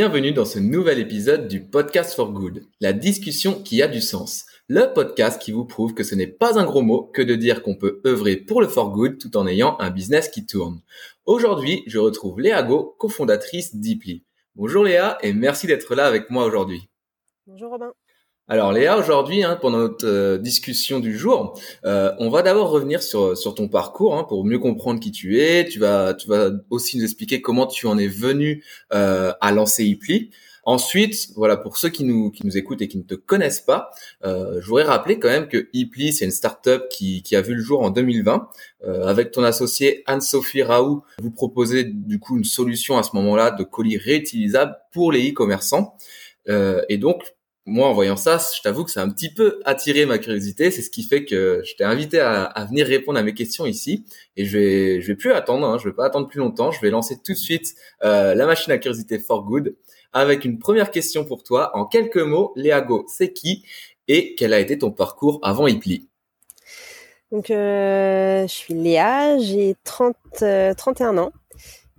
Bienvenue dans ce nouvel épisode du Podcast for Good, la discussion qui a du sens. Le podcast qui vous prouve que ce n'est pas un gros mot que de dire qu'on peut œuvrer pour le for good tout en ayant un business qui tourne. Aujourd'hui, je retrouve Léa Go, cofondatrice d'Ipli. Bonjour Léa et merci d'être là avec moi aujourd'hui. Bonjour Robin. Alors Léa, aujourd'hui, hein, pendant notre euh, discussion du jour, euh, on va d'abord revenir sur, ton parcours hein, pour mieux comprendre qui tu es. Tu vas, aussi nous expliquer comment tu en es venu euh, à lancer Ipli. Ensuite, voilà, pour ceux qui nous, qui nous écoutent et qui ne te connaissent pas, je voudrais rappeler quand même que Ipli, c'est une startup qui, qui a vu le jour en 2020. avec ton associé Anne-Sophie Raoult, vous proposez du coup une solution à ce moment-là de colis réutilisables pour les e-commerçants. et donc, moi, en voyant ça, je t'avoue que ça a un petit peu attiré ma curiosité. C'est ce qui fait que je t'ai invité à, venir répondre à mes questions ici. Et je vais, je vais plus attendre. Hein, je vais pas attendre plus longtemps. Je vais lancer tout de suite euh, la machine à curiosité for good avec une première question pour toi. En quelques mots, Léago, c'est qui et quel a été ton parcours avant Ipli? Donc, euh, je suis Léa, j'ai 30, 31 euh, ans.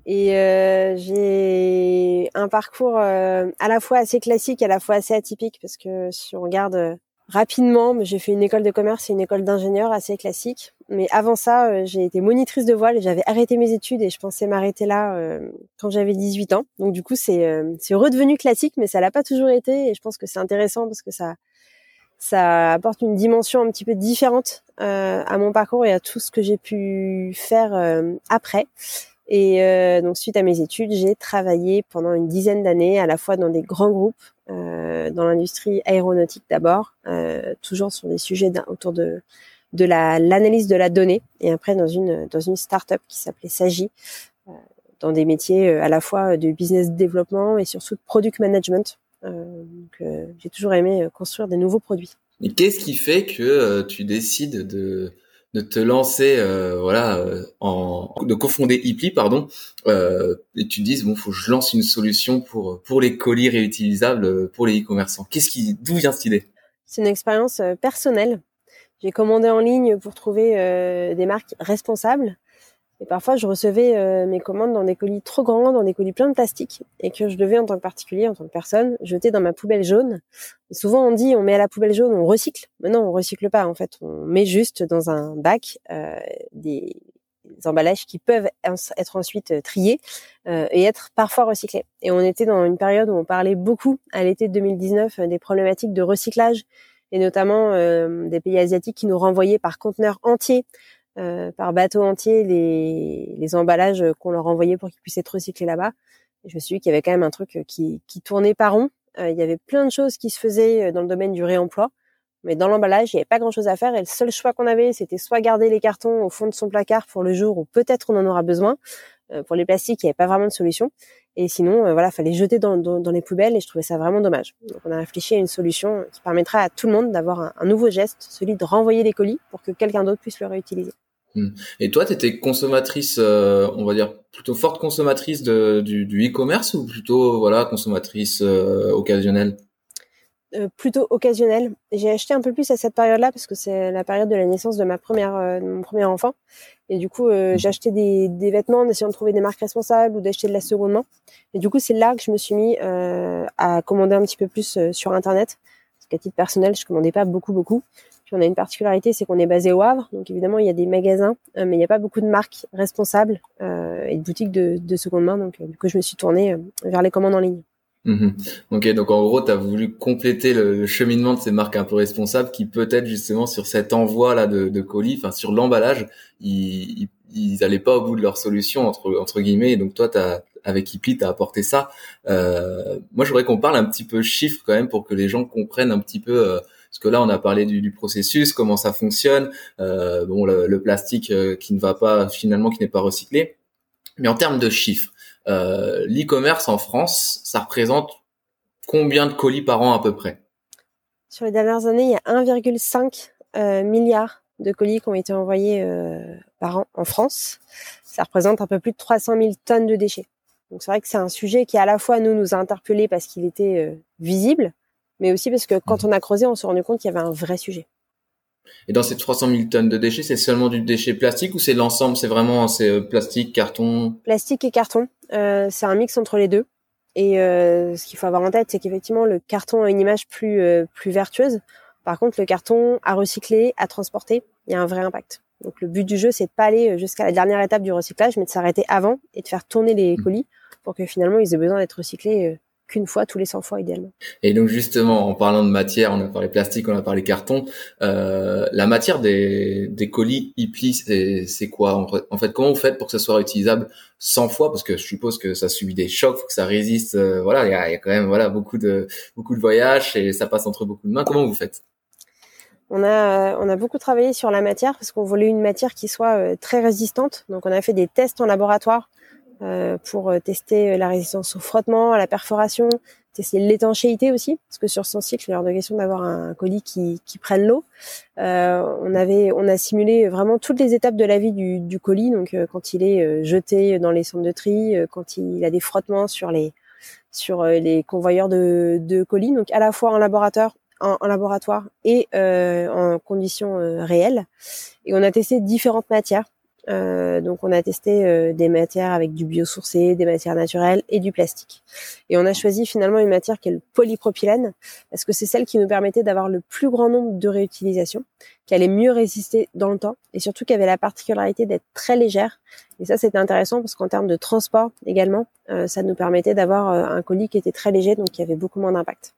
Et euh, j'ai un parcours euh, à la fois assez classique, à la fois assez atypique, parce que si on regarde euh, rapidement, j'ai fait une école de commerce et une école d'ingénieur assez classique. Mais avant ça, j'ai été monitrice de voile et j'avais arrêté mes études et je pensais m'arrêter là quand j'avais 18 ans. Donc du coup, c'est c'est redevenu classique, mais ça l'a pas toujours été. Et je pense que c'est intéressant parce que ça ça apporte une dimension un petit peu différente à mon parcours et à tout ce que j'ai pu faire après. Et euh, donc suite à mes études, j'ai travaillé pendant une dizaine d'années à la fois dans des grands groupes, euh, dans l'industrie aéronautique d'abord, euh, toujours sur des sujets autour de de la l'analyse de la donnée, et après dans une dans une start-up qui s'appelait Sagi, dans des métiers à la fois de business développement et surtout de product management. j'ai toujours aimé construire des nouveaux produits. Et qu'est-ce qui fait que tu décides de de te lancer euh, voilà euh, en de cofonder Ipli pardon euh, et tu te dises bon faut que je lance une solution pour pour les colis réutilisables pour les e-commerçants. Qu'est-ce qui d'où vient cette idée? C'est une expérience personnelle. J'ai commandé en ligne pour trouver des marques responsables et parfois, je recevais euh, mes commandes dans des colis trop grands, dans des colis pleins de plastique, et que je devais, en tant que particulier, en tant que personne, jeter dans ma poubelle jaune. Souvent, on dit, on met à la poubelle jaune, on recycle. Mais non, on recycle pas. En fait, on met juste dans un bac euh, des, emballages qui peuvent être ensuite euh, triés euh, et être parfois recyclés. Et on était dans une période où on parlait beaucoup, à l'été 2019, des problématiques de recyclage et notamment des pays asiatiques qui nous renvoyaient par conteneurs entiers euh, par bateau entier les, les emballages qu'on leur envoyait pour qu'ils puissent être recyclés là-bas. je me suis dit qu'il y avait quand même un truc qui, qui tournait pas rond. Euh, il y avait plein de choses qui se faisaient euh, dans le domaine du réemploi, mais dans l'emballage, il n'y avait pas grand-chose à faire. Et le seul choix qu'on avait, c'était soit garder les cartons au fond de son placard pour le jour où peut-être on en aura besoin. Pour les plastiques, il n'y avait pas vraiment de solution. Et sinon, euh, voilà, fallait jeter dans, les poubelles et je trouvais ça vraiment dommage. Donc on a réfléchi à une solution qui permettra à tout le monde d'avoir un, nouveau geste, celui de renvoyer les colis pour que quelqu'un d'autre puisse le réutiliser. Hmm. Et toi, tu étais consommatrice, euh, on va dire plutôt forte consommatrice du e-commerce ou plutôt voilà consommatrice euh, occasionnelle? Euh, plutôt occasionnelle. J'ai acheté un peu plus à cette période-là parce que c'est la période de la naissance de ma première, de mon premier enfant. Et du coup, euh, j'ai acheté des, des, vêtements en essayant de trouver des marques responsables ou d'acheter de la seconde main. Et du coup, c'est là que je me suis mis euh, à commander un petit peu plus euh, sur Internet. Parce qu'à titre personnel, je commandais pas beaucoup, beaucoup. Puis on a une particularité, c'est qu'on est basé au Havre. Donc évidemment, il y a des magasins, euh, mais il n'y a pas beaucoup de marques responsables euh, et de boutiques de, de seconde main. Donc du coup, je me suis tournée vers les commandes en ligne. Mhm. Ok, donc en gros, tu as voulu compléter le, cheminement de ces marques un peu responsables qui peut-être justement sur cet envoi là de, de colis, enfin sur l'emballage, ils, ils, allaient pas au bout de leur solution entre entre guillemets. Et donc toi, as, avec Ipli, tu as apporté ça. Euh, moi, je voudrais qu'on parle un petit peu chiffres quand même pour que les gens comprennent un petit peu. Euh, parce que là, on a parlé du, du processus, comment ça fonctionne, euh, bon, le, le plastique euh, qui ne va pas finalement, qui n'est pas recyclé. Mais en termes de chiffres, euh, l'e-commerce en France, ça représente combien de colis par an à peu près? Sur les dernières années, il y a 1,5 euh, milliard de colis qui ont été envoyés euh, par an en France. Ça représente un peu plus de 300 000 tonnes de déchets. Donc c'est vrai que c'est un sujet qui à la fois nous nous a interpellés parce qu'il était visible, mais aussi parce que quand on a creusé, on s'est rendu compte qu'il y avait un vrai sujet. Et dans ces 300 000 tonnes de déchets, c'est seulement du déchet plastique ou c'est l'ensemble C'est vraiment c'est plastique, carton? Plastique et carton. Euh, c'est un mix entre les deux. Et ce qu'il faut avoir en tête, c'est qu'effectivement, le carton a une image plus plus vertueuse. Par contre, le carton à recycler, à transporter, il y a un vrai impact. Donc le but du jeu, c'est de pas aller jusqu'à la dernière étape du recyclage, mais de s'arrêter avant et de faire tourner les mmh. colis pour que finalement ils aient besoin d'être recyclés qu'une fois tous les 100 fois idéalement. Et donc justement, en parlant de matière, on a parlé plastique, on a parlé carton, euh, la matière des, des colis e c'est, c'est quoi? En fait Comment vous faites pour que ce soit utilisable 100 fois? Parce que je suppose que ça subit des chocs, que ça résiste. Euh, voilà, il y a, y a, quand même voilà beaucoup de beaucoup de voyages et ça passe entre beaucoup de mains. Comment vous faites? On a, on a beaucoup travaillé sur la matière parce qu'on voulait une matière qui soit euh, très résistante. Donc on a fait des tests en laboratoire euh, pour euh, tester la résistance au frottement, à la perforation, tester l'étanchéité aussi, parce que sur son cycle, il est hors de question d'avoir un colis qui, qui prenne l'eau. Euh, on avait, on a simulé vraiment toutes les étapes de la vie du, du colis, donc euh, quand il est jeté dans les centres de tri, quand il a des frottements sur les sur les convoyeurs de, de colis, donc à la fois en laboratoire, en, en laboratoire et en conditions réelles. Et on a testé différentes matières euh, donc on a testé euh, des matières avec du biosourcé, des matières naturelles et du plastique. Et on a choisi finalement une matière qui est le polypropylène parce que c'est celle qui nous permettait d'avoir le plus grand nombre de réutilisations, qui allait mieux résister dans le temps et surtout qui avait la particularité d'être très légère. Et ça c'était intéressant parce qu'en termes de transport également, euh, ça nous permettait d'avoir un colis qui était très léger donc qui avait beaucoup moins d'impact.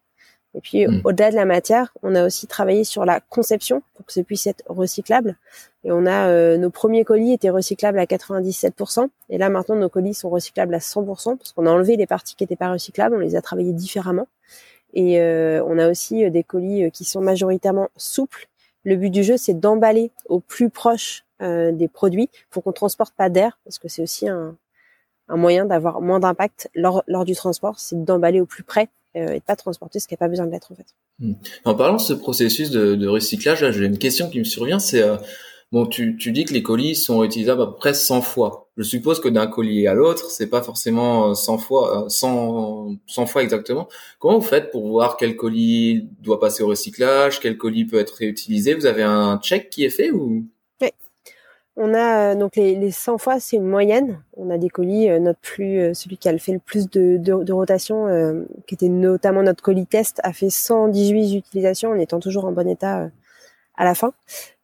Et puis, hmm. au-delà de la matière, on a aussi travaillé sur la conception pour que ce puisse être recyclable. Et on a euh, nos premiers colis étaient recyclables à 97%. Et là, maintenant, nos colis sont recyclables à 100% parce qu'on a enlevé les parties qui n'étaient pas recyclables. On les a travaillées différemment. Et euh, on a aussi euh, des colis qui sont majoritairement souples. Le but du jeu, c'est d'emballer au plus proche des produits pour qu'on transporte pas d'air parce que c'est aussi un, un moyen d'avoir moins d'impact lors, lors du transport, c'est d'emballer au plus près euh, et de pas transporter ce qui n'a pas besoin de l'être en fait. Hmm. En parlant de ce processus de, de recyclage, j'ai une question qui me survient, c'est euh, bon, tu, tu dis que les colis sont réutilisables à peu près 100 fois. Je suppose que d'un colis à l'autre, c'est pas forcément 100 fois, 100, 100 fois exactement. Comment vous faites pour voir quel colis doit passer au recyclage, quel colis peut être réutilisé? Vous avez un check qui est fait ou? On a euh, donc les, les 100 fois, c'est une moyenne. On a des colis, euh, notre plus, euh, celui qui a fait le plus de, de, rotation, qui était notamment notre colis test, a fait 118 utilisations en étant toujours en bon état à la fin.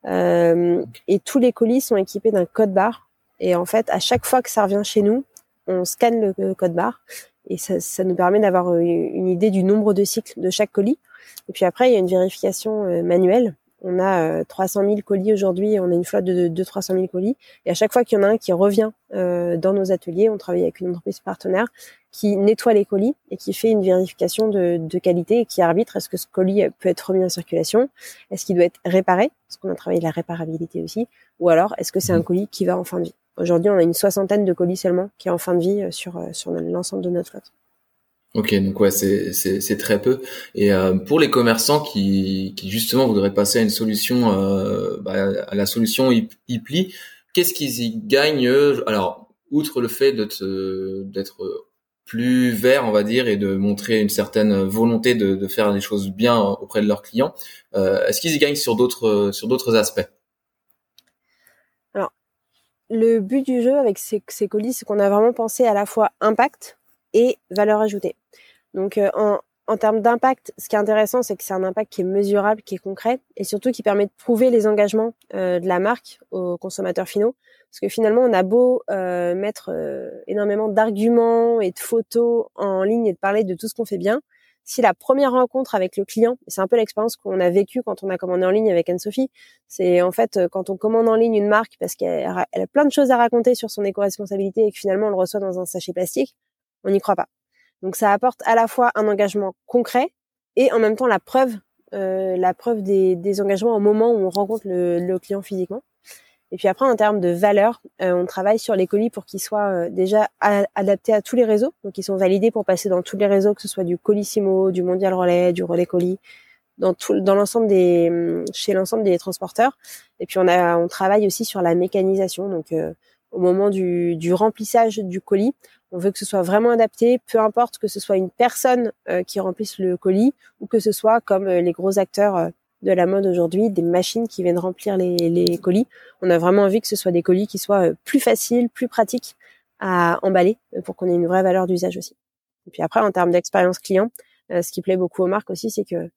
et tous les colis sont équipés d'un code barre. Et en fait, à chaque fois que ça revient chez nous, on scanne le code barre et ça nous permet d'avoir une idée du nombre de cycles de chaque colis. Et puis après, il y a une vérification manuelle on a 300 euh, 000 colis aujourd'hui, on a une flotte de 2 300 000 colis. Et à chaque fois qu'il y en a un qui revient euh, dans nos ateliers, on travaille avec une entreprise partenaire qui nettoie les colis et qui fait une vérification de, qualité et qui arbitre est-ce que ce colis peut être remis en circulation, est-ce qu'il doit être réparé, parce qu'on a travaillé la réparabilité aussi, ou alors est-ce que c'est un mmh. colis qui va en fin de vie. Aujourd'hui, on a une soixantaine de colis seulement qui est en fin de vie euh, sur, sur l'ensemble de notre flotte. Ok, donc ouais, c'est très peu. Et euh, pour les commerçants qui qui justement voudraient passer à une solution, euh, bah, à la solution e-pli, qu'est-ce qu'ils y gagnent Alors, outre le fait d'être plus vert, on va dire, et de montrer une certaine volonté de, de faire les choses bien auprès de leurs clients, euh, est-ce qu'ils y gagnent sur d'autres sur d'autres aspects? Alors, le but du jeu avec ces, ces colis, c'est qu'on a vraiment pensé à la fois impact et valeur ajoutée. Donc euh, en, en termes d'impact, ce qui est intéressant, c'est que c'est un impact qui est mesurable, qui est concret, et surtout qui permet de prouver les engagements euh, de la marque aux consommateurs finaux. Parce que finalement, on a beau euh, mettre énormément d'arguments et de photos en ligne et de parler de tout ce qu'on fait bien, si la première rencontre avec le client, c'est un peu l'expérience qu'on a vécue quand on a commandé en ligne avec Anne-Sophie, c'est en fait quand on commande en ligne une marque parce qu'elle a plein de choses à raconter sur son éco-responsabilité et que finalement on le reçoit dans un sachet plastique, on n'y croit pas. Donc ça apporte à la fois un engagement concret et en même temps la preuve, euh, la preuve des, des, engagements au moment où on rencontre le, le, client physiquement. Et puis après, en termes de valeur, euh, on travaille sur les colis pour qu'ils soient euh, déjà adaptés à tous les réseaux. Donc ils sont validés pour passer dans tous les réseaux, que ce soit du Colissimo, du Mondial Relais, du Relais Colis, dans tout, dans l'ensemble des, chez l'ensemble des transporteurs. Et puis on a, on travaille aussi sur la mécanisation. Donc euh, au moment du, du remplissage du colis, on veut que ce soit vraiment adapté, peu importe que ce soit une personne euh, qui remplisse le colis ou que ce soit comme euh, les gros acteurs euh, de la mode aujourd'hui, des machines qui viennent remplir les, les, colis. On a vraiment envie que ce soit des colis qui soient plus faciles, plus pratiques à emballer pour qu'on ait une vraie valeur d'usage aussi. Et puis après, en termes d'expérience client, ce qui plaît beaucoup aux marques aussi, c'est que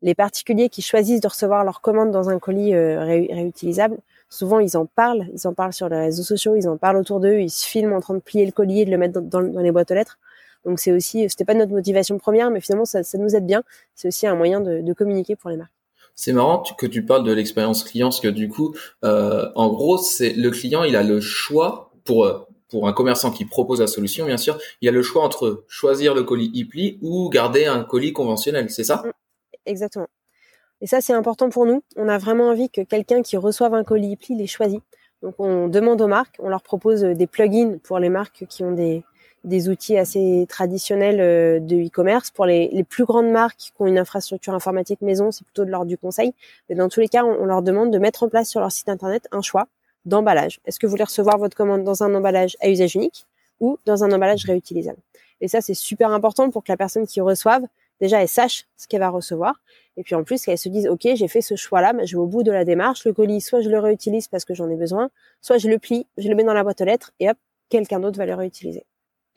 les particuliers qui choisissent de recevoir leur commande dans un colis réutilisable, souvent ils en parlent, ils en parlent sur les réseaux sociaux, ils en parlent autour d'eux, ils se filment en train de plier le colis et de le mettre dans, les boîtes aux lettres. Donc c'est aussi, c'était pas notre motivation première, mais finalement ça, ça nous aide bien. C'est aussi un moyen de, de communiquer pour les marques. C'est marrant que tu parles de l'expérience client, parce que du coup, euh, en gros, c'est le client, il a le choix pour euh, pour un commerçant qui propose la solution, bien sûr, il a le choix entre choisir le colis e-pli ou garder un colis conventionnel, c'est ça? Exactement. Et ça, c'est important pour nous. On a vraiment envie que quelqu'un qui reçoive un colis e-pli les choisit. Donc, on demande aux marques, on leur propose des plugins pour les marques qui ont des, outils assez traditionnels euh, de e-commerce. Pour les, les, plus grandes marques qui ont une infrastructure informatique maison, c'est plutôt de l'ordre du conseil. Mais dans tous les cas, on, leur demande de mettre en place sur leur site internet un choix d'emballage. Est-ce que vous voulez recevoir votre commande dans un emballage à usage unique ou dans un emballage réutilisable? Et ça, c'est super important pour que la personne qui reçoive, déjà, elle sache ce qu'elle va recevoir. Et puis en plus, qu'elle se dise, OK, j'ai fait ce choix-là, mais je vais au bout de la démarche. Le colis, soit je le réutilise parce que j'en ai besoin, soit je le plie, je le mets dans la boîte aux lettres et hop, quelqu'un d'autre va le réutiliser.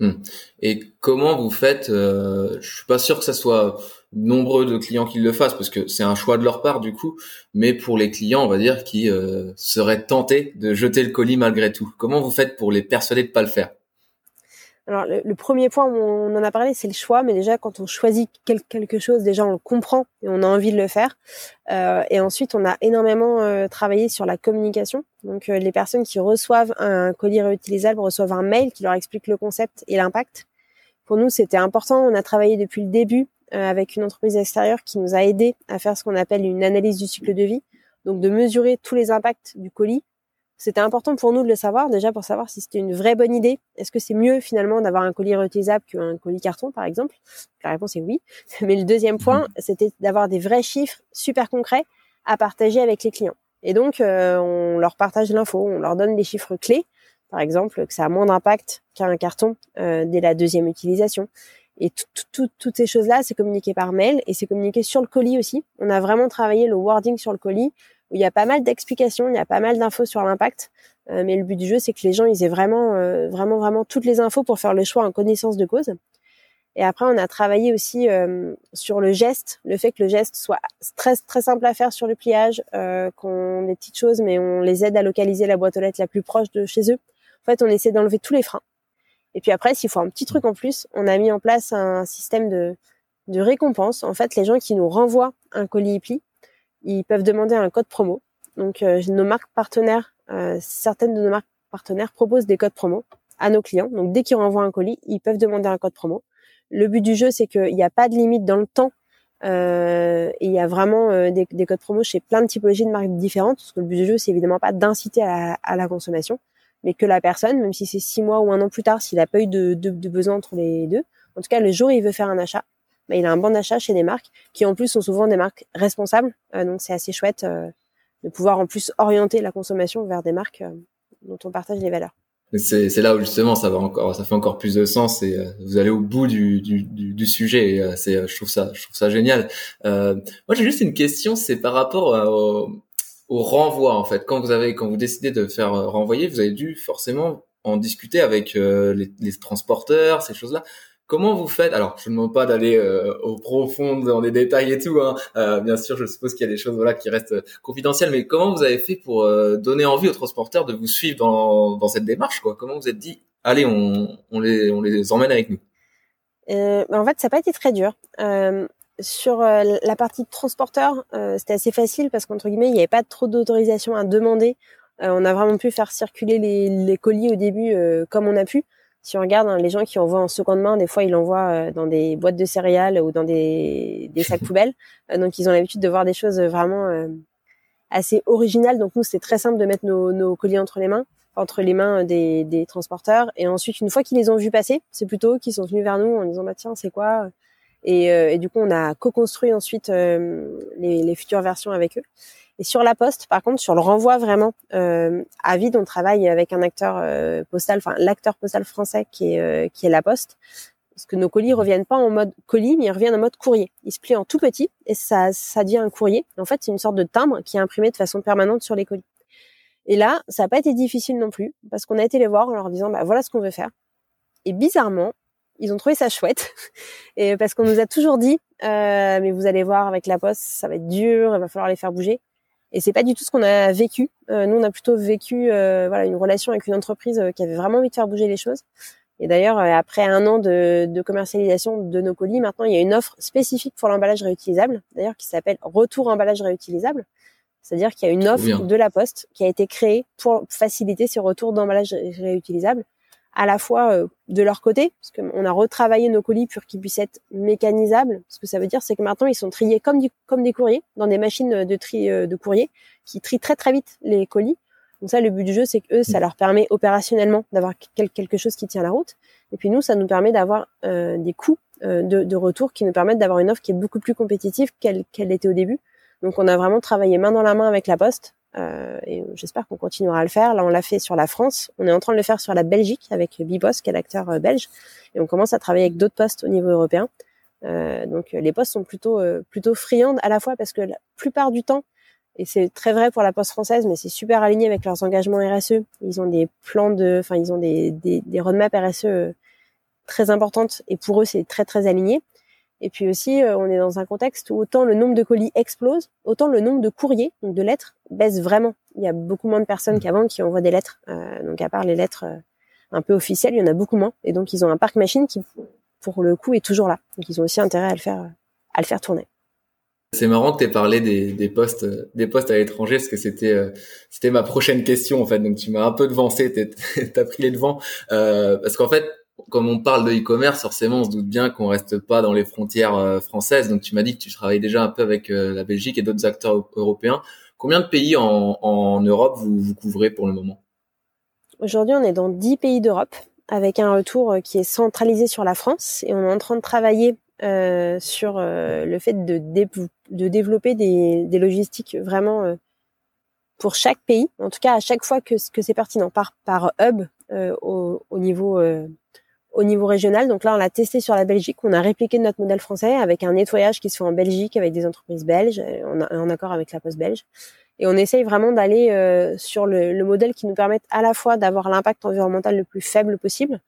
Hmm. Et comment vous faites euh, Je suis pas sûr que ça soit nombreux de clients qui le fassent parce que c'est un choix de leur part du coup. Mais pour les clients, on va dire qui euh, seraient tentés de jeter le colis malgré tout, comment vous faites pour les persuader de pas le faire? Alors le, premier point, on en a parlé, c'est le choix. Mais déjà, quand on choisit quelque chose, déjà on le comprend et on a envie de le faire. Euh, et ensuite, on a énormément euh, travaillé sur la communication. Donc euh, les personnes qui reçoivent un colis réutilisable reçoivent un mail qui leur explique le concept et l'impact. Pour nous, c'était important. On a travaillé depuis le début avec une entreprise extérieure qui nous a aidé à faire ce qu'on appelle une analyse du cycle de vie. Donc de mesurer tous les impacts du colis c'était important pour nous de le savoir, déjà pour savoir si c'était une vraie bonne idée. Est-ce que c'est mieux finalement d'avoir un colis réutilisable qu'un colis carton, par exemple? La réponse est oui. Mais le deuxième point, mmh. c'était d'avoir des vrais chiffres super concrets à partager avec les clients. Et donc, euh, on leur partage l'info, on leur donne des chiffres clés, par exemple que ça a moins d'impact qu'un carton euh, dès la deuxième utilisation. Et toutes ces choses-là, c'est communiqué par mail et c'est communiqué sur le colis aussi. On a vraiment travaillé le wording sur le colis où il y a pas mal d'explications, il y a pas mal d'infos sur l'impact. Euh, mais le but du jeu, c'est que les gens ils aient vraiment, euh, vraiment, vraiment toutes les infos pour faire le choix en connaissance de cause. Et après, on a travaillé aussi euh, sur le geste, le fait que le geste soit très très simple à faire sur le pliage, qu'on ait des petites choses, mais on les aide à localiser la boîte aux lettres la plus proche de chez eux. En fait, on essaie d'enlever tous les freins. Et puis après, s'il faut un petit truc en plus, on a mis en place un système de, de récompense. En fait, les gens qui nous renvoient un colis pli, ils peuvent demander un code promo. Donc euh, nos marques partenaires, euh, certaines de nos marques partenaires proposent des codes promo à nos clients. Donc dès qu'ils renvoient un colis, ils peuvent demander un code promo. Le but du jeu, c'est qu'il n'y a pas de limite dans le temps. Euh, et il y a vraiment euh, des, des, codes promo chez plein de typologies de marques différentes. Parce que le but du jeu, c'est évidemment pas d'inciter à, la consommation, mais que la personne, même si c'est six mois ou un an plus tard, s'il n'a pas eu de, de besoin entre les deux, en tout cas le jour où il veut faire un achat, bah, il a un bon d'achat chez des marques qui en plus sont souvent des marques responsables. Euh, donc c'est assez chouette euh, de pouvoir en plus orienter la consommation vers des marques euh, dont on partage les valeurs. C'est, là où justement ça va encore, ça fait encore plus de sens et vous allez au bout du, du, du, sujet. Et, c'est, je trouve ça, je trouve ça génial. Euh, moi j'ai juste une question, c'est par rapport au, au, renvoi en fait. Quand vous avez, quand vous décidez de faire renvoyer, vous avez dû forcément en discuter avec les, les transporteurs, ces choses-là. Comment vous faites Alors, je ne demande pas d'aller euh, au profond dans les détails et tout. Hein. Euh, bien sûr, je suppose qu'il y a des choses voilà qui restent euh, confidentielles. Mais comment vous avez fait pour donner envie aux transporteurs de vous suivre dans, cette démarche quoi? Comment vous êtes dit Allez, on, les, on les emmène avec nous? Ben, En fait, ça n'a pas été très dur. sur la partie transporteur, c'était assez facile parce qu'entre guillemets, il n'y avait pas trop d'autorisation à demander. on a vraiment pu faire circuler les colis au début comme on a pu si on regarde hein, les gens qui envoient en seconde main, des fois ils l'envoient euh, dans des boîtes de céréales ou dans des, sacs poubelles. Euh, donc ils ont l'habitude de voir des choses vraiment euh, assez originales. Donc nous c'est très simple de mettre nos, nos, colis entre les mains, entre les mains des, transporteurs. Et ensuite une fois qu'ils les ont vus passer, c'est plutôt qu'ils sont venus vers nous en disant bah tiens c'est quoi et, du coup on a co-construit ensuite les futures versions avec eux. Et sur la poste, par contre, sur le renvoi vraiment euh, à vide, on travaille avec un acteur euh, postal, enfin l'acteur postal français qui est euh, qui est la Poste, parce que nos colis reviennent pas en mode colis, mais ils reviennent en mode courrier. Ils se plient en tout petit et ça ça dit un courrier. En fait, c'est une sorte de timbre qui est imprimé de façon permanente sur les colis. Et là, ça n'a pas été difficile non plus, parce qu'on a été les voir en leur disant, bah voilà ce qu'on veut faire. Et bizarrement, ils ont trouvé ça chouette. Et parce qu'on nous a toujours dit, euh, mais vous allez voir avec la poste, ça va être dur, il va falloir les faire bouger. Et c'est pas du tout ce qu'on a vécu. Euh, nous, on a plutôt vécu euh, voilà une relation avec une entreprise qui avait vraiment envie de faire bouger les choses. Et d'ailleurs, après un an de, de, commercialisation de nos colis, maintenant il y a une offre spécifique pour l'emballage réutilisable, d'ailleurs qui s'appelle Retour emballage réutilisable. C'est-à-dire qu'il y a une offre de la Poste qui a été créée pour faciliter ces retours d'emballage réutilisable à la fois euh, de leur côté, parce qu'on a retravaillé nos colis pour qu'ils puissent être mécanisables. Ce que ça veut dire, c'est que maintenant ils sont triés comme, des courriers dans des machines de tri euh, de courrier qui trient très très vite les colis. Donc ça, le but du jeu, c'est que eux, ça leur permet opérationnellement d'avoir quelque chose qui tient la route. Et puis nous, ça nous permet d'avoir euh, des coûts de, retour qui nous permettent d'avoir une offre qui est beaucoup plus compétitive qu'elle qu'elle était au début. Donc on a vraiment travaillé main dans la main avec la Poste euh, et j'espère qu'on continuera à le faire. Là, on l'a fait sur la France. On est en train de le faire sur la Belgique avec Bibos, qui est l'acteur euh, belge. Et on commence à travailler avec d'autres postes au niveau européen. Euh, donc les postes sont plutôt plutôt friandes à la fois parce que la plupart du temps, et c'est très vrai pour la poste française, mais c'est super aligné avec leurs engagements RSE. Ils ont des plans de, enfin ils ont des, des, des roadmaps RSE très importantes et pour eux c'est très très aligné. Et puis aussi, euh, on est dans un contexte où autant le nombre de colis explose, autant le nombre de courriers, donc de lettres, baisse vraiment. Il y a beaucoup moins de personnes mmh. qu'avant qui envoient des lettres. Euh, donc à part les lettres euh, un peu officielles, il y en a beaucoup moins. Et donc ils ont un parc machine qui, pour le coup, est toujours là. Donc ils ont aussi intérêt à le faire, à le faire tourner. C'est marrant que tu aies parlé des, des postes des postes à l'étranger parce que c'était c'était ma prochaine question en fait donc tu m'as un peu devancé t'as pris les devants parce qu'en fait comme on parle de e-commerce, forcément, on se doute bien qu'on reste pas dans les frontières euh, françaises. Donc, tu m'as dit que tu travailles déjà un peu avec euh, la Belgique et d'autres acteurs européens. Combien de pays en, Europe vous, vous couvrez pour le moment? Aujourd'hui, on est dans 10 pays d'Europe avec un retour euh, qui est centralisé sur la France et on est en train de travailler sur le fait de, de développer des, des, logistiques vraiment pour chaque pays, en tout cas à chaque fois que, que c'est pertinent, par, par hub au, au, niveau au niveau régional. Donc là, on l'a testé sur la Belgique. On a répliqué notre modèle français avec un nettoyage qui se fait en Belgique avec des entreprises belges, en, en accord avec la Poste belge. Et on essaye vraiment d'aller euh, sur le, le, modèle qui nous permette à la fois d'avoir l'impact environnemental le plus faible possible,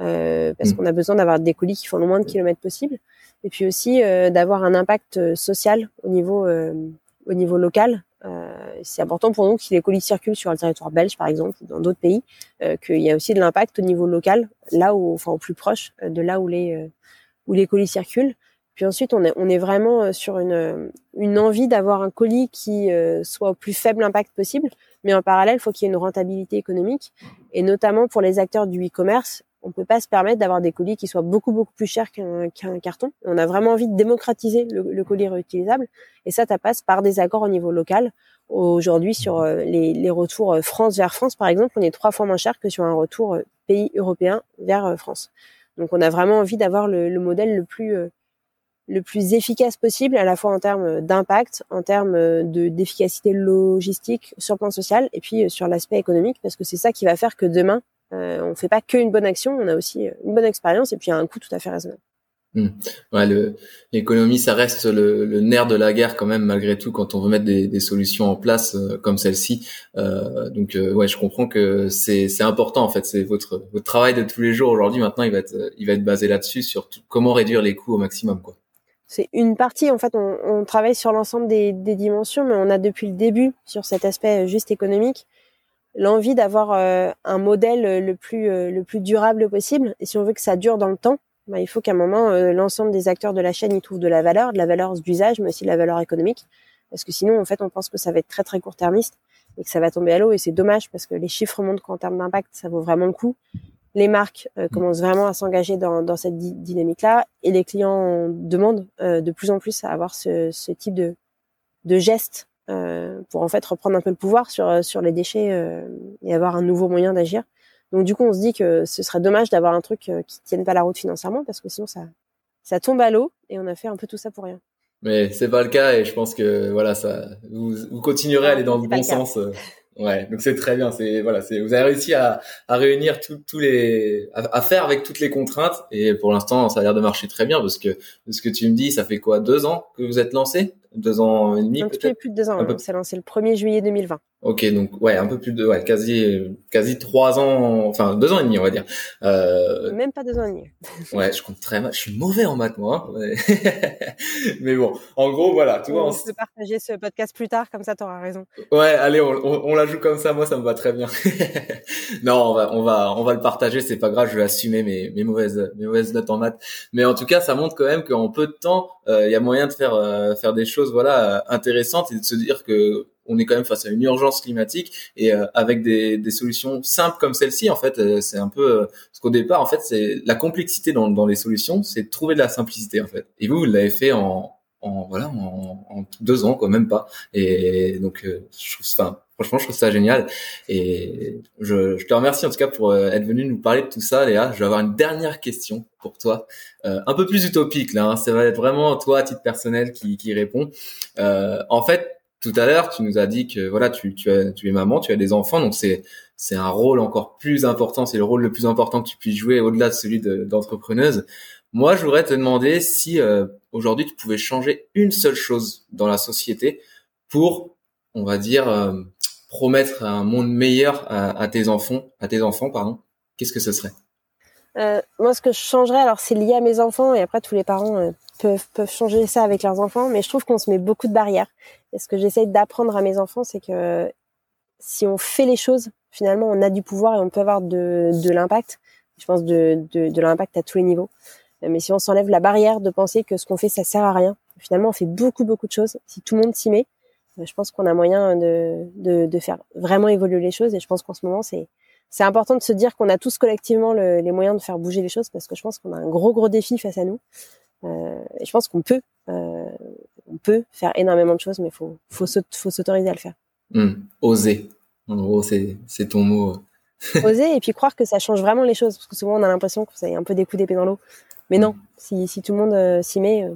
euh, parce mmh. qu'on a besoin d'avoir des colis qui font le moins de kilomètres possible, et puis aussi euh, d'avoir un impact euh, social au niveau au niveau local euh, c'est important pour nous que si les colis circulent sur le territoire belge, par exemple, ou dans d'autres pays, euh, qu'il y a aussi de l'impact au niveau local, là où, enfin, au plus proche euh, de là où les où les colis circulent. Puis ensuite, on est, on est vraiment sur une, une envie d'avoir un colis qui soit au plus faible impact possible, mais en parallèle, il faut qu'il y ait une rentabilité économique, et notamment pour les acteurs du e-commerce, on peut pas se permettre d'avoir des colis qui soient beaucoup beaucoup plus chers qu'un carton. On a vraiment envie de démocratiser le, colis réutilisable et ça, ça passe par des accords au niveau local. Aujourd'hui, sur euh, les, retours euh, France vers France, par exemple, on est trois fois moins cher que sur un retour euh, pays européen vers France. Donc, on a vraiment envie d'avoir le, le, modèle le plus efficace possible, à la fois en termes d'impact, en termes de d'efficacité logistique sur le plan social, et puis sur l'aspect économique, parce que c'est ça qui va faire que demain, euh, on fait pas qu'une bonne action, on a aussi euh, une bonne expérience et puis un coût tout à fait raisonnable. Hmm. Ouais, l'économie, ça reste le, le, nerf de la guerre quand même malgré tout quand on veut mettre des, des solutions en place euh, comme celle-ci. Euh, donc euh, ouais, je comprends que c'est important en fait. C'est votre votre travail de tous les jours aujourd'hui. Maintenant, il va être il va être basé là-dessus sur comment réduire les coûts au maximum quoi. C'est une partie en fait. On, on travaille sur l'ensemble des, des dimensions, mais on a depuis le début sur cet aspect juste économique l'envie d'avoir euh, un modèle euh, le plus euh, le plus durable possible. Et si on veut que ça dure dans le temps, bah, il faut qu'à un moment l'ensemble des acteurs de la chaîne y trouvent de la valeur, de la valeur d'usage, mais aussi de la valeur économique. Parce que sinon, en fait, on pense que ça va être très très court-termiste et que ça va tomber à l'eau. Et c'est dommage parce que les chiffres montrent qu'en termes d'impact, ça vaut vraiment le coup. Les marques commencent vraiment à s'engager dans, dans cette dynamique-là et les clients demandent de plus en plus à avoir ce, ce type de, de gestes euh, pour en fait reprendre un peu le pouvoir sur euh, sur les déchets euh, et avoir un nouveau moyen d'agir. Donc du coup, on se dit que ce serait dommage d'avoir un truc qui tienne pas la route financièrement parce que sinon ça ça tombe à l'eau et on a fait un peu tout ça pour rien. Mais c'est pas le cas et je pense que voilà ça vous, vous continuerez à aller dans le bon sens. Ouais, donc c'est très bien. C'est voilà, c'est vous avez réussi à, à réunir tous les à, faire avec toutes les contraintes et pour l'instant ça a l'air de marcher très bien parce que de ce que tu me dis, ça fait quoi deux ans que vous êtes lancé? Deux ans et demi Un petit peu plus de deux ans. On s'est lancé le 1er juillet 2020. Ok, donc ouais, un peu plus de, ouais, quasi, quasi trois ans, enfin deux ans et demi, on va dire. Euh... Même pas deux ans et demi. ouais, je compte très mal. Je suis mauvais en maths, moi. Hein. Mais bon, en gros, voilà. Tu on, vois, on peut partager ce podcast plus tard, comme ça, t'auras raison. Ouais, allez, on, on, la joue comme ça. Moi, ça me va très bien. non, on va, on va, on va le partager. C'est pas grave. Je vais assumer mes, mes mauvaises, mes mauvaises notes en maths. Mais en tout cas, ça montre quand même qu'en peu de temps, euh, il y a moyen de faire, euh, faire des choses, voilà, intéressantes et de se dire que on est quand même face à une urgence climatique et euh, avec des, des, solutions simples comme celle-ci en fait euh, c'est un peu euh, parce qu'au départ en fait c'est la complexité dans, dans les solutions c'est trouver de la simplicité en fait. Et vous vous l'avez fait en, en voilà en, en, deux ans quoi même pas. Et donc je trouve enfin franchement je trouve ça génial. Et je, je, te remercie en tout cas pour être venu nous parler de tout ça Léa. Je vais avoir une dernière question pour toi un peu plus utopique là hein. ça va être vraiment toi à titre personnel qui, qui répond en fait tout à l'heure, tu nous as dit que voilà, tu, tu, as, tu es maman, tu as des enfants, donc c'est c'est un rôle encore plus important, c'est le rôle le plus important que tu puisses jouer au-delà de celui d'entrepreneuse. Moi, je voudrais te demander si euh, aujourd'hui tu pouvais changer une seule chose dans la société pour, on va dire, euh, promettre un monde meilleur à, tes enfants, à tes enfants, pardon. Qu'est-ce que ce serait? Euh, Moi, ce que je changerais, alors c'est lié à mes enfants et après tous les parents euh, peuvent peuvent changer ça avec leurs enfants, mais je trouve qu'on se met beaucoup de barrières. Et ce que j'essaie d'apprendre à mes enfants, c'est que si on fait les choses, finalement, on a du pouvoir et on peut avoir de, de l'impact. Je pense de, de, de l'impact à tous les niveaux. Mais si on s'enlève la barrière de penser que ce qu'on fait, ça sert à rien, finalement, on fait beaucoup, beaucoup de choses. Si tout le monde s'y met, euh, je pense qu'on a moyen de, de, de, faire vraiment évoluer les choses. Et je pense qu'en ce moment, c'est c'est important de se dire qu'on a tous collectivement le, les moyens de faire bouger les choses parce que je pense qu'on a un gros, gros défi face à nous. Euh, et je pense qu'on peut, euh, on peut faire énormément de choses, mais faut, faut, faut s'autoriser à le faire. Mmh. Oser. En gros, c'est, c'est ton mot. Oser et puis croire que ça change vraiment les choses, parce que souvent on a l'impression que ça est un peu des coups d'épée dans l'eau. Mais non, si, si tout le monde euh, s'y met,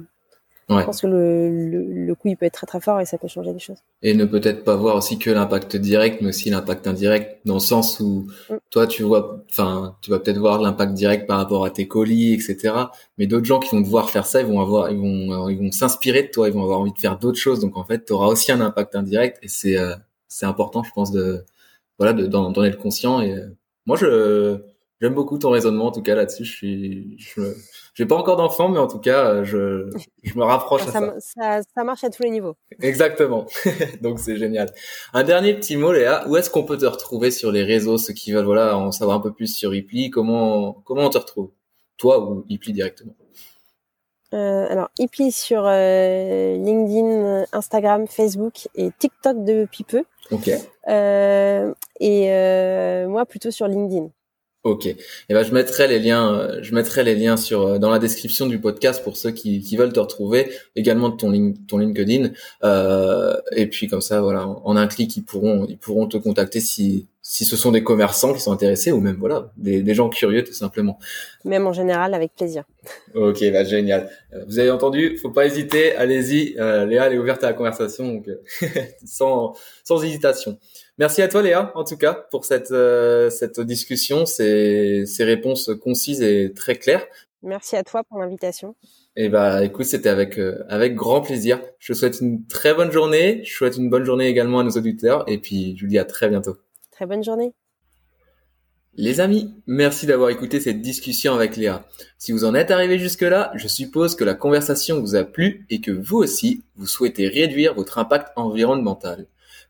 Ouais. Je pense que le, le, le, coup, il peut être très très fort et ça peut changer les choses. Et ne peut-être pas voir aussi que l'impact direct, mais aussi l'impact indirect, dans le sens où mm. toi, tu vois, enfin, tu vas peut-être voir l'impact direct par rapport à tes colis, etc. Mais d'autres gens qui vont te voir faire ça, ils vont avoir, ils vont, ils vont s'inspirer de toi, ils vont avoir envie de faire d'autres choses. Donc en fait, tu auras aussi un impact indirect et c'est, euh, c'est important, je pense, de, voilà, de, d'en, d'en être conscient. Et euh, moi, je, j'aime beaucoup ton raisonnement en tout cas là-dessus. Je suis, je, j'ai pas encore d'enfant, mais en tout cas, euh, je, je me rapproche ça, à ça. ça. ça. marche à tous les niveaux. Exactement. Donc c'est génial. Un dernier petit mot, Léa. Où est-ce qu'on peut te retrouver sur les réseaux, ceux qui veulent voilà en savoir un peu plus sur Ipli? Comment comment on te retrouve? Toi ou Ipli directement? Euh, alors, Ipli sur euh, LinkedIn, Instagram, Facebook et TikTok depuis peu. Ok. Euh, et euh, moi plutôt sur LinkedIn. Ok. Et eh ben je mettrai les liens, euh, je mettrai les liens sur euh, dans la description du podcast pour ceux qui, qui veulent te retrouver, également de ton ton LinkedIn. Euh, et puis comme ça, voilà, en un clic, ils pourront ils pourront te contacter si si ce sont des commerçants qui sont intéressés ou même voilà des, des gens curieux tout simplement. Même en général, avec plaisir. Ok, bah génial. Euh, vous avez entendu, faut pas hésiter, allez-y. Euh, Léa elle est ouverte à la conversation, donc sans sans hésitation. Merci à toi Léa, en tout cas, pour cette, euh, cette discussion, ces, ces réponses concises et très claires. Merci à toi pour l'invitation. Et eh bah écoute, c'était avec euh, avec grand plaisir. Je te souhaite une très bonne journée. Je souhaite une bonne journée également à nos auditeurs et puis je vous dis à très bientôt. Très bonne journée. Les amis, merci d'avoir écouté cette discussion avec Léa. Si vous en êtes arrivé jusque-là, je suppose que la conversation vous a plu et que vous aussi, vous souhaitez réduire votre impact environnemental.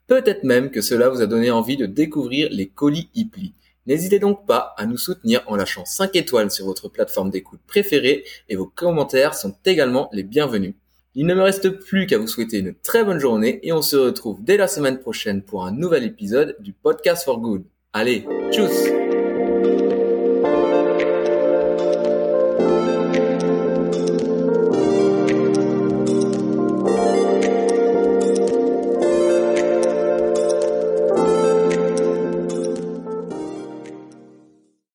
Peut-être même que cela vous a donné envie de découvrir les colis Ipli. N'hésitez donc pas à nous soutenir en lâchant 5 étoiles sur votre plateforme d'écoute préférée et vos commentaires sont également les bienvenus. Il ne me reste plus qu'à vous souhaiter une très bonne journée et on se retrouve dès la semaine prochaine pour un nouvel épisode du Podcast for Good. Allez, tchuss